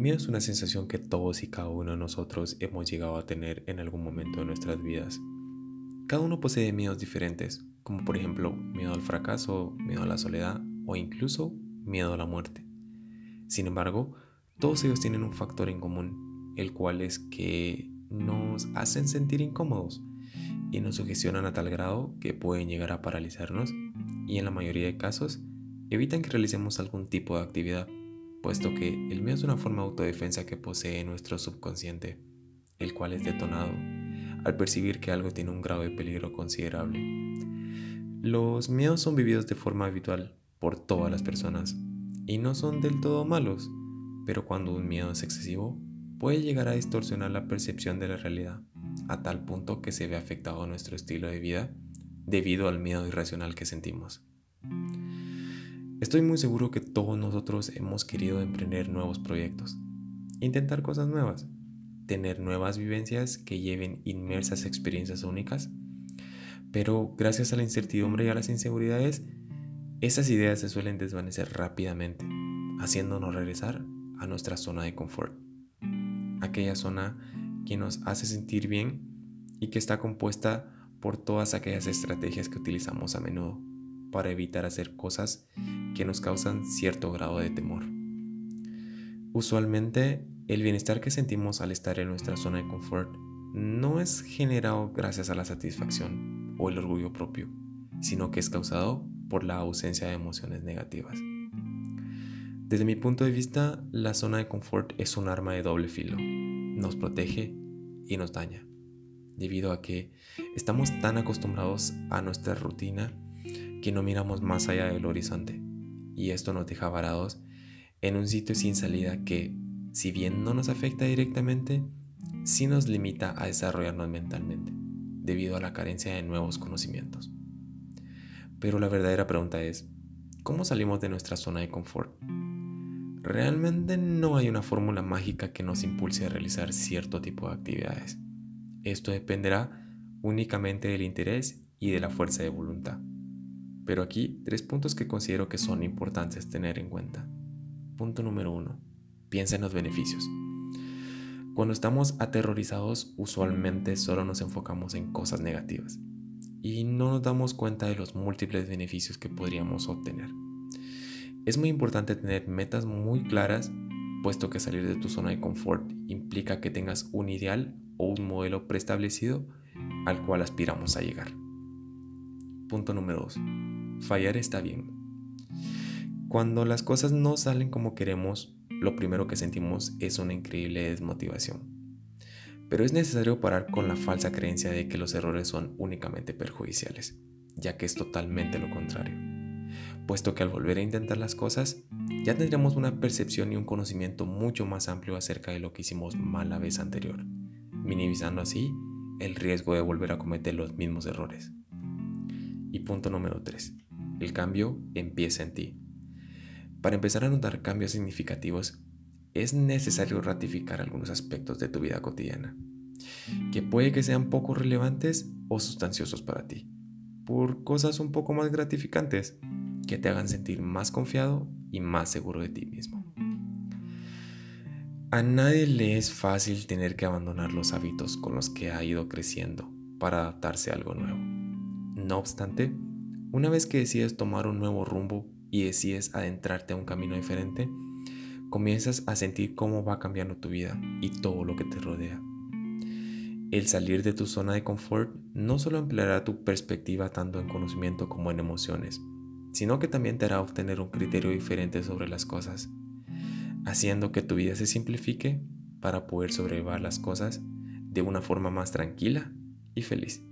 miedo es una sensación que todos y cada uno de nosotros hemos llegado a tener en algún momento de nuestras vidas. Cada uno posee miedos diferentes, como por ejemplo miedo al fracaso, miedo a la soledad o incluso miedo a la muerte. Sin embargo, todos ellos tienen un factor en común, el cual es que nos hacen sentir incómodos y nos sugestionan a tal grado que pueden llegar a paralizarnos y en la mayoría de casos evitan que realicemos algún tipo de actividad, puesto que el miedo es una forma de autodefensa que posee nuestro subconsciente, el cual es detonado al percibir que algo tiene un grado de peligro considerable. Los miedos son vividos de forma habitual por todas las personas y no son del todo malos, pero cuando un miedo es excesivo, puede llegar a distorsionar la percepción de la realidad, a tal punto que se ve afectado nuestro estilo de vida debido al miedo irracional que sentimos. Estoy muy seguro que todos nosotros hemos querido emprender nuevos proyectos, intentar cosas nuevas, tener nuevas vivencias que lleven inmersas experiencias únicas, pero gracias a la incertidumbre y a las inseguridades, esas ideas se suelen desvanecer rápidamente, haciéndonos regresar a nuestra zona de confort. Aquella zona que nos hace sentir bien y que está compuesta por todas aquellas estrategias que utilizamos a menudo para evitar hacer cosas que nos causan cierto grado de temor. Usualmente, el bienestar que sentimos al estar en nuestra zona de confort no es generado gracias a la satisfacción o el orgullo propio, sino que es causado por la ausencia de emociones negativas. Desde mi punto de vista, la zona de confort es un arma de doble filo. Nos protege y nos daña, debido a que estamos tan acostumbrados a nuestra rutina que no miramos más allá del horizonte. Y esto nos deja varados en un sitio sin salida que, si bien no nos afecta directamente, sí nos limita a desarrollarnos mentalmente, debido a la carencia de nuevos conocimientos. Pero la verdadera pregunta es, ¿cómo salimos de nuestra zona de confort? Realmente no hay una fórmula mágica que nos impulse a realizar cierto tipo de actividades. Esto dependerá únicamente del interés y de la fuerza de voluntad. Pero aquí tres puntos que considero que son importantes tener en cuenta. Punto número uno. Piensa en los beneficios. Cuando estamos aterrorizados, usualmente solo nos enfocamos en cosas negativas y no nos damos cuenta de los múltiples beneficios que podríamos obtener. Es muy importante tener metas muy claras, puesto que salir de tu zona de confort implica que tengas un ideal o un modelo preestablecido al cual aspiramos a llegar. Punto número 2. Fallar está bien. Cuando las cosas no salen como queremos, lo primero que sentimos es una increíble desmotivación. Pero es necesario parar con la falsa creencia de que los errores son únicamente perjudiciales, ya que es totalmente lo contrario puesto que al volver a intentar las cosas, ya tendremos una percepción y un conocimiento mucho más amplio acerca de lo que hicimos mal la vez anterior, minimizando así el riesgo de volver a cometer los mismos errores. Y punto número 3. El cambio empieza en ti. Para empezar a notar cambios significativos, es necesario ratificar algunos aspectos de tu vida cotidiana, que puede que sean poco relevantes o sustanciosos para ti, por cosas un poco más gratificantes que te hagan sentir más confiado y más seguro de ti mismo. A nadie le es fácil tener que abandonar los hábitos con los que ha ido creciendo para adaptarse a algo nuevo. No obstante, una vez que decides tomar un nuevo rumbo y decides adentrarte a un camino diferente, comienzas a sentir cómo va cambiando tu vida y todo lo que te rodea. El salir de tu zona de confort no solo ampliará tu perspectiva tanto en conocimiento como en emociones, sino que también te hará obtener un criterio diferente sobre las cosas, haciendo que tu vida se simplifique para poder sobrellevar las cosas de una forma más tranquila y feliz.